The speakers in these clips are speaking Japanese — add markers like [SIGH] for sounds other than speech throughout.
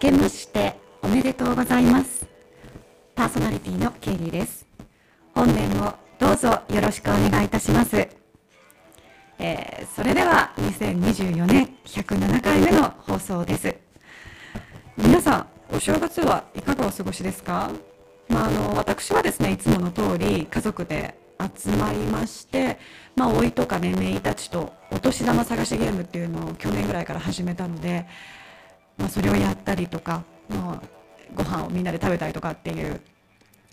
けましておめでとうございます。パーソナリティのケイリーです。本年もどうぞよろしくお願いいたします、えー、それでは2024年107回目の放送です。皆さんお正月はいかがお過ごしですか？まあ、あの私はですねいつもの通り家族で集まりまして、まあ、老いとかねめいたちとお年玉探しゲームっていうのを去年ぐらいから始めたので、まあ、それをやったりとか、まあ、ご飯をみんなで食べたりとかっていう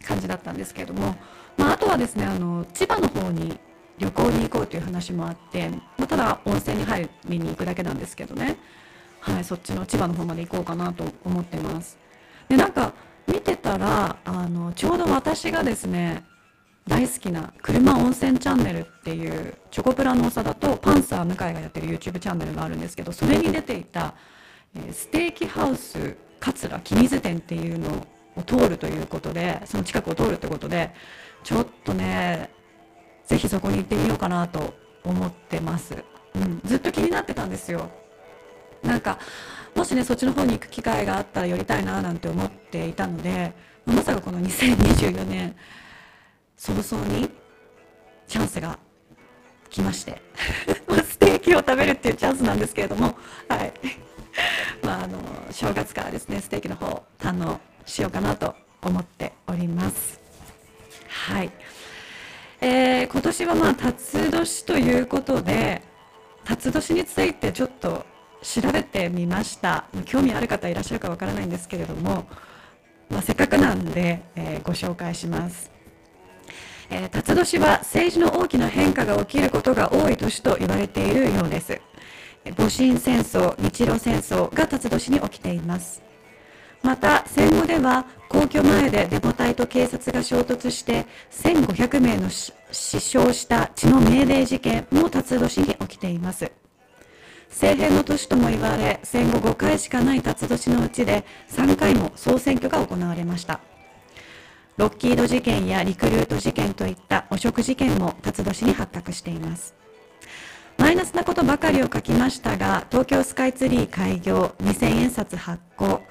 感じだったんですけれども、まあ、あとはですねあの千葉の方に旅行に行こうという話もあって、まあ、ただ温泉に入りに行くだけなんですけどね、はい、そっちの千葉の方まで行こうかなと思ってます。でなんか見てたらあのちょうど私がですね大好きな車温泉チャンネルっていうチョコプラの長田とパンサー向井がやってる YouTube チャンネルがあるんですけどそれに出ていた、ステーキハウス桂君津店っていうのを通るということでその近くを通るということでちょっとねぜひそこに行ってみようかなと思ってます、うん、ずっと気になってたんですよ。なんかもしねそっちの方に行く機会があったら寄りたいななんて思っていたのでまさかこの2024年早々にチャンスが来まして [LAUGHS] ステーキを食べるっていうチャンスなんですけれどもはい。まああの正月からですねステーキの方堪能しようかなと思っております。はい、えー、今年はまあ辰年ということで辰年についてちょっと調べてみました。興味ある方いらっしゃるかわからないんですけれども、まあ、せっかくなんで、えー、ご紹介します。えー、辰年は政治の大きな変化が起きることが多い年と言われているようです。戊辰戦争日露戦争が辰年に起きています。また戦後では皇居前でデモ隊と警察が衝突して1500名の死傷した血の命令事件も辰年に起きています。政変の年とも言われ戦後5回しかない辰年のうちで3回も総選挙が行われました。ロッキード事件やリクルート事件といった汚職事件も辰年に発覚しています。マイナスなことばかりを書きましたが東京スカイツリー開業2000円札発行。青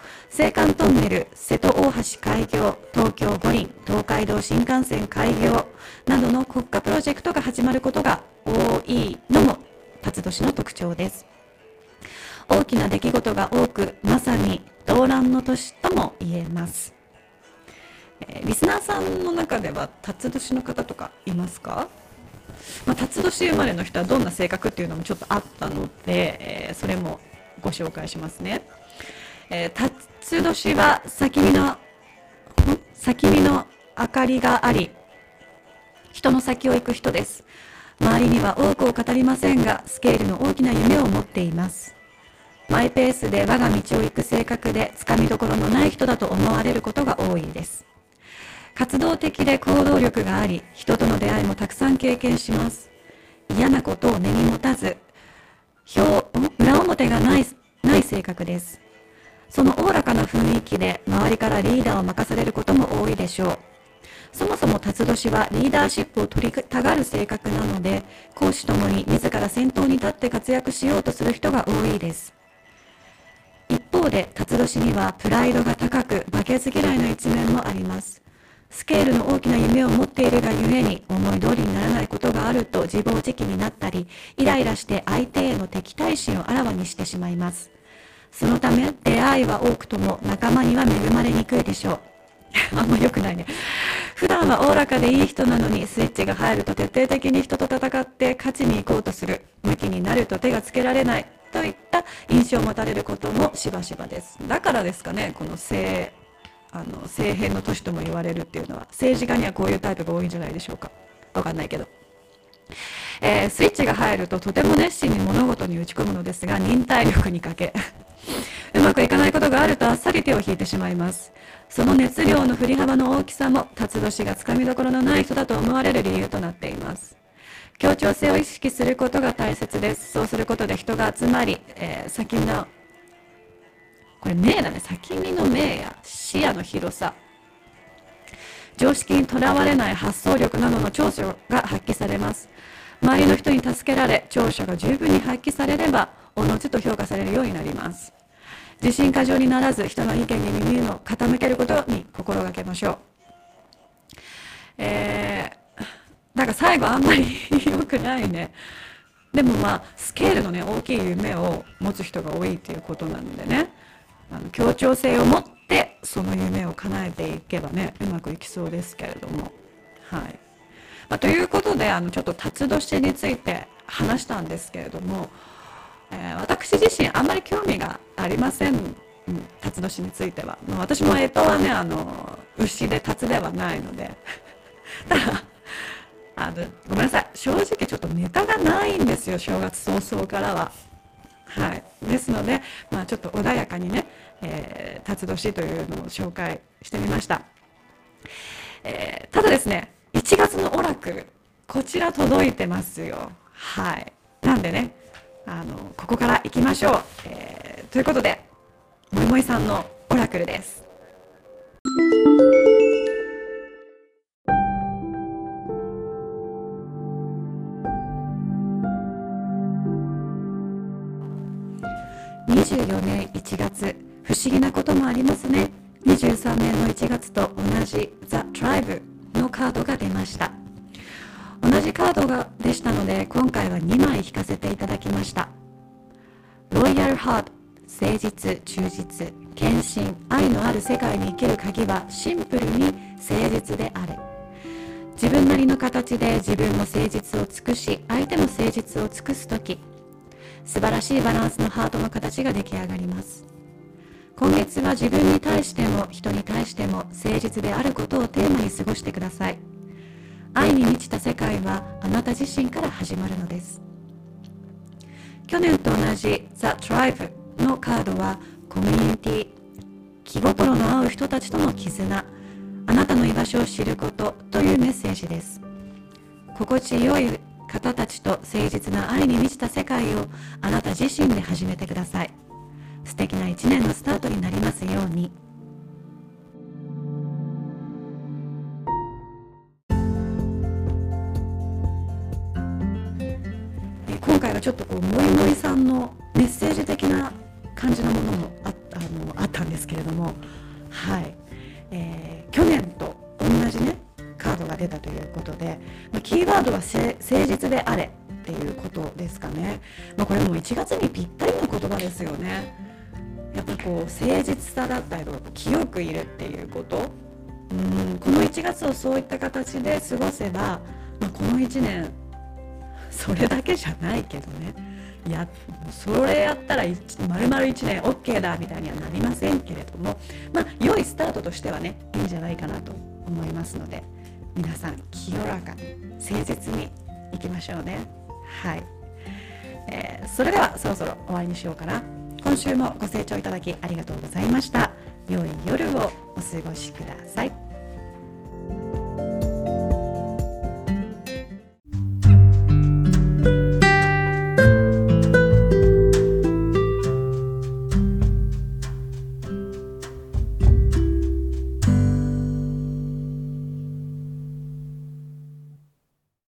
函トンネル瀬戸大橋開業東京五輪東海道新幹線開業などの国家プロジェクトが始まることが多いのも辰年の特徴です。大きな出来事が多くまさに動乱の年とも言えます。えー、リスナーさんの中では辰年の方とかいますか、まあ、辰年生まれの人はどんな性格っていうのもちょっとあったので、えー、それもご紹介しますね、えー、辰年は先見の先見の明かりがあり人の先を行く人です。周りには多くを語りませんがスケールの大きな夢を持っています。マイペースで我が道を行く性格でつかみどころのない人だと思われることが多いです。活動的で行動力があり人との出会いもたくさん経験します。嫌なことを根に持たず表裏表がないない性格です。そのおおらかな雰囲気で周りからリーダーを任されることも多いでしょう。そもそも辰年はリーダーシップを取りたがる性格なので講師ともに自ら先頭に立って活躍しようとする人が多いです。一方で辰年にはプライドが高く負けず嫌いな一面もあります。スケールの大きな夢を持っているがゆえに思い通りにならないことがあると自暴自棄になったりイライラして相手への敵対心をあらわにしてしまいます。そのため出会いは多くとも仲間には恵まれにくいでしょう。[LAUGHS] あんま良くないね。普段はおおらかでいい人なのにスイッチが入ると徹底的に人と戦って勝ちに行こうとする。向きになると手がつけられないといった印象を持たれることもしばしばです。だからですかねこの性。あの政変の都市とも言われるっていうのは政治家にはこういうタイプが多いんじゃないでしょうか。分かんないけど、えー、スイッチが入るととても熱心に物事に打ち込むのですが忍耐力に欠け [LAUGHS] うまくいかないことがあるとあっさり手を引いてしまいます。その熱量の振り幅の大きさも辰年がつかみどころのない人だと思われる理由となっています。協調性を意識することが大切です。そうすることで人が集まり、えー、先のこれ名だね。先見の明や。視野の広さ。常識にとらわれない発想力などの長所が発揮されます。周りの人に助けられ長所が十分に発揮されればおのずと評価されるようになります。自信過剰にならず人の意見に耳を傾けることに心がけましょう。えー、だか最後あんまり良くないね。でもまあスケールのね大きい夢を持つ人が多いっていうことなのでね。あの協調性を持ってその夢を叶えていけばねうまくいきそうですけれども。はい、まあ、ということであのちょっと辰年について話したんですけれども、えー、私自身あんまり興味がありません、うん、辰年については、まあ、私も干支はねあの牛で辰ではないので。[LAUGHS] ただあのごめんなさい。正直ちょっとネタがないんですよ正月早々からは。はい、ですので、まあ、ちょっと穏やかにね、えー、辰年というのを紹介してみました、えー、ただですね1月のオラクルこちら届いてますよ。はい。なんでねあのここから行きましょう、えー、ということでもいもいさんのオラクルです。24年1月。不思議なこともありますね。23年の1月と同じ The Tribe のカードが出ました。同じカードがでしたので今回は2枚引かせていただきました。ロイヤルハート誠実忠実献身愛のある世界に生きる鍵はシンプルに誠実であれ自分なりの形で自分の誠実を尽くし相手の誠実を尽くす時素晴らしいバランスのハートの形が出来上がります。今月は自分に対しても人に対しても誠実であることをテーマに過ごしてください。愛に満ちた世界はあなた自身から始まるのです。去年と同じ The Tribe のカードはコミュニティ気心の合う人たちとの絆あなたの居場所を知ることというメッセージです。心地よい方たちと誠実な愛に満ちた世界をあなた自身で始めてください。素敵な一年のスタートになりますように。今回はちょっとこうもりもりさんのメッセージ的な感じのものもああのあったんですけれども。はい、えー、去年と同じねカードが出たということで、まあ、キーワードは誠実であれっていうことですかね、まあ、これも1月にぴったりの言葉ですよね。やっぱこう誠実さだったりとか清くいるっていうこと。うんこの1月をそういった形で過ごせば、まあ、この1年それだけじゃないけどね。いやそれやったら丸々1年 OK だみたいにはなりませんけれどもまあ良いスタートとしてはねいいんじゃないかなと思いますので。皆さん清らかに誠実にいきましょうね。はい、えー、それではそろそろ終わりにしようかな。今週もご清聴いただきありがとうございました。良い夜をお過ごしください。